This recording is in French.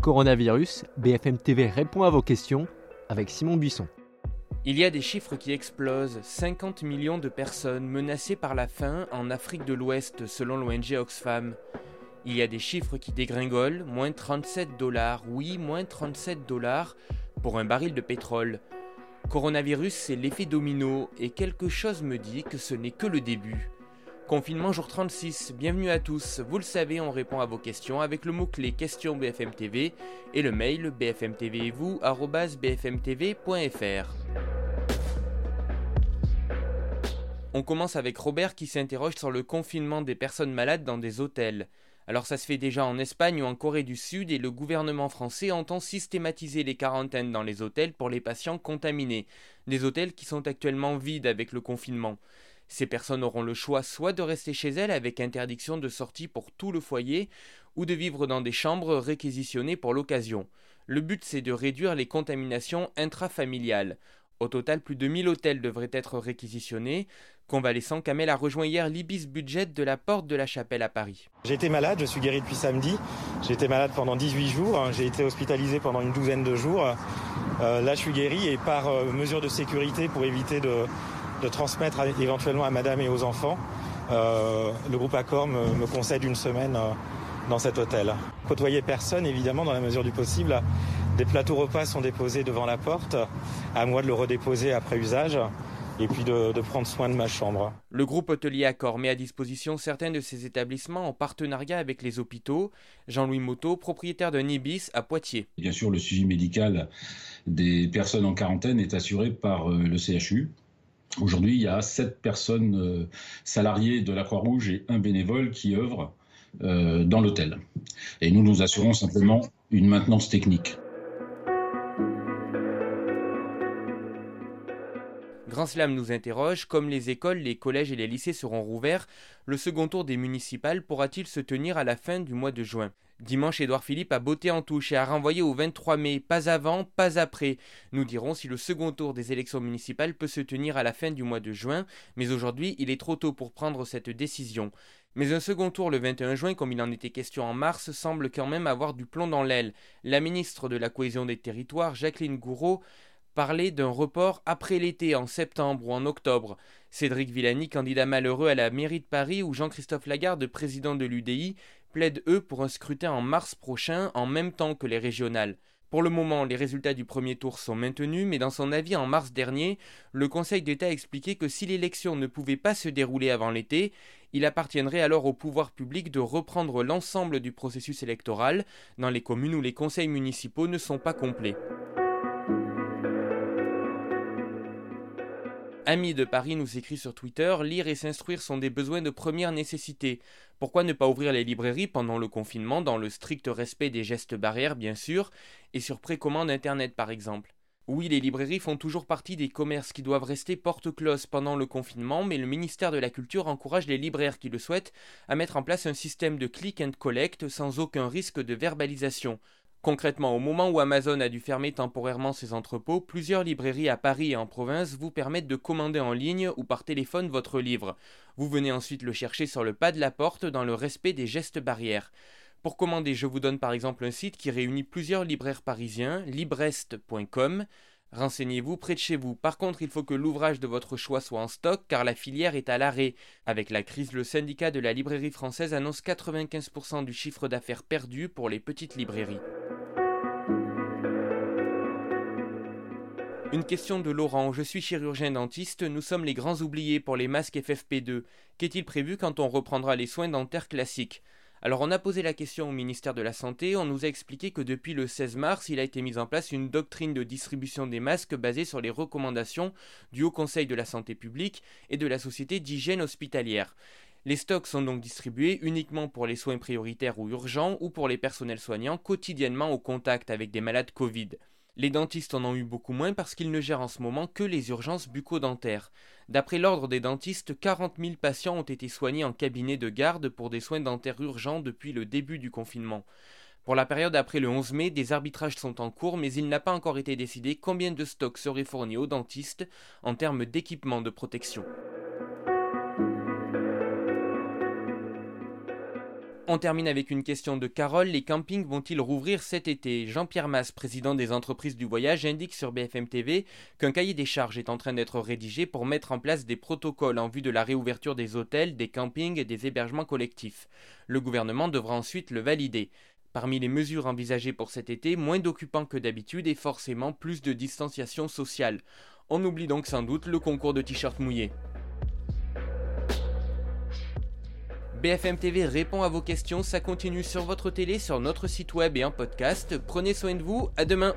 Coronavirus, BFM TV répond à vos questions avec Simon Buisson. Il y a des chiffres qui explosent. 50 millions de personnes menacées par la faim en Afrique de l'Ouest selon l'ONG Oxfam. Il y a des chiffres qui dégringolent. Moins 37 dollars. Oui, moins 37 dollars pour un baril de pétrole. Coronavirus, c'est l'effet domino et quelque chose me dit que ce n'est que le début. Confinement jour 36, bienvenue à tous. Vous le savez, on répond à vos questions avec le mot-clé question BFM TV et le mail bfmtv et vous bfmtv.fr. On commence avec Robert qui s'interroge sur le confinement des personnes malades dans des hôtels. Alors ça se fait déjà en Espagne ou en Corée du Sud et le gouvernement français entend systématiser les quarantaines dans les hôtels pour les patients contaminés, des hôtels qui sont actuellement vides avec le confinement. Ces personnes auront le choix soit de rester chez elles avec interdiction de sortie pour tout le foyer, ou de vivre dans des chambres réquisitionnées pour l'occasion. Le but c'est de réduire les contaminations intrafamiliales. Au total, plus de 1000 hôtels devraient être réquisitionnés. Convalescent, Kamel a rejoint hier l'Ibis Budget de la Porte de la Chapelle à Paris. J'ai malade, je suis guéri depuis samedi. J'ai été malade pendant 18 jours, j'ai été hospitalisé pendant une douzaine de jours. Euh, là, je suis guéri et par euh, mesure de sécurité pour éviter de, de transmettre éventuellement à madame et aux enfants. Euh, le groupe Accor me, concède une semaine euh, dans cet hôtel. Côtoyer personne, évidemment, dans la mesure du possible. Des plateaux repas sont déposés devant la porte. À moi de le redéposer après usage et puis de, prendre soin de ma chambre. Le groupe hôtelier Accor met à disposition certains de ses établissements en partenariat avec les hôpitaux. Jean-Louis Moto, propriétaire d'un Ibis à Poitiers. Bien sûr, le suivi médical des personnes en quarantaine est assuré par euh, le CHU. Aujourd'hui, il y a sept personnes euh, salariées de la Croix-Rouge et un bénévole qui œuvrent euh, dans l'hôtel. Et nous nous assurons simplement une maintenance technique. Grand Slam nous interroge, comme les écoles, les collèges et les lycées seront rouverts, le second tour des municipales pourra-t-il se tenir à la fin du mois de juin? Dimanche, Édouard Philippe a botté en touche et a renvoyé au 23 mai, pas avant, pas après. Nous dirons si le second tour des élections municipales peut se tenir à la fin du mois de juin, mais aujourd'hui, il est trop tôt pour prendre cette décision. Mais un second tour le 21 juin, comme il en était question en mars, semble quand même avoir du plomb dans l'aile. La ministre de la Cohésion des Territoires, Jacqueline Gouraud, parlait d'un report après l'été, en septembre ou en octobre. Cédric Villani, candidat malheureux à la mairie de Paris, ou Jean-Christophe Lagarde, président de l'UDI, plaident eux pour un scrutin en mars prochain, en même temps que les régionales. Pour le moment, les résultats du premier tour sont maintenus, mais dans son avis en mars dernier, le Conseil d'État a expliqué que si l'élection ne pouvait pas se dérouler avant l'été, il appartiendrait alors au pouvoir public de reprendre l'ensemble du processus électoral dans les communes où les conseils municipaux ne sont pas complets. Ami de Paris nous écrit sur Twitter Lire et s'instruire sont des besoins de première nécessité. Pourquoi ne pas ouvrir les librairies pendant le confinement, dans le strict respect des gestes barrières, bien sûr, et sur précommande Internet par exemple? Oui, les librairies font toujours partie des commerces qui doivent rester porte close pendant le confinement, mais le ministère de la Culture encourage les libraires qui le souhaitent à mettre en place un système de click and collect sans aucun risque de verbalisation. Concrètement, au moment où Amazon a dû fermer temporairement ses entrepôts, plusieurs librairies à Paris et en province vous permettent de commander en ligne ou par téléphone votre livre. Vous venez ensuite le chercher sur le pas de la porte dans le respect des gestes barrières. Pour commander, je vous donne par exemple un site qui réunit plusieurs libraires parisiens, librest.com. Renseignez-vous près de chez vous. Par contre, il faut que l'ouvrage de votre choix soit en stock car la filière est à l'arrêt. Avec la crise, le syndicat de la librairie française annonce 95% du chiffre d'affaires perdu pour les petites librairies. Une question de Laurent. Je suis chirurgien dentiste. Nous sommes les grands oubliés pour les masques FFP2. Qu'est-il prévu quand on reprendra les soins dentaires classiques? Alors on a posé la question au ministère de la Santé, on nous a expliqué que depuis le 16 mars, il a été mis en place une doctrine de distribution des masques basée sur les recommandations du Haut Conseil de la Santé publique et de la Société d'hygiène hospitalière. Les stocks sont donc distribués uniquement pour les soins prioritaires ou urgents ou pour les personnels soignants quotidiennement au contact avec des malades Covid. Les dentistes en ont eu beaucoup moins parce qu'ils ne gèrent en ce moment que les urgences bucco-dentaires. D'après l'ordre des dentistes, 40 000 patients ont été soignés en cabinet de garde pour des soins dentaires urgents depuis le début du confinement. Pour la période après le 11 mai, des arbitrages sont en cours, mais il n'a pas encore été décidé combien de stocks seraient fournis aux dentistes en termes d'équipement de protection. On termine avec une question de Carole. Les campings vont-ils rouvrir cet été? Jean-Pierre Masse, président des entreprises du voyage, indique sur BFM TV qu'un cahier des charges est en train d'être rédigé pour mettre en place des protocoles en vue de la réouverture des hôtels, des campings et des hébergements collectifs. Le gouvernement devra ensuite le valider. Parmi les mesures envisagées pour cet été, moins d'occupants que d'habitude et forcément plus de distanciation sociale. On oublie donc sans doute le concours de t-shirts mouillés. BFM TV répond à vos questions, ça continue sur votre télé, sur notre site web et en podcast. Prenez soin de vous, à demain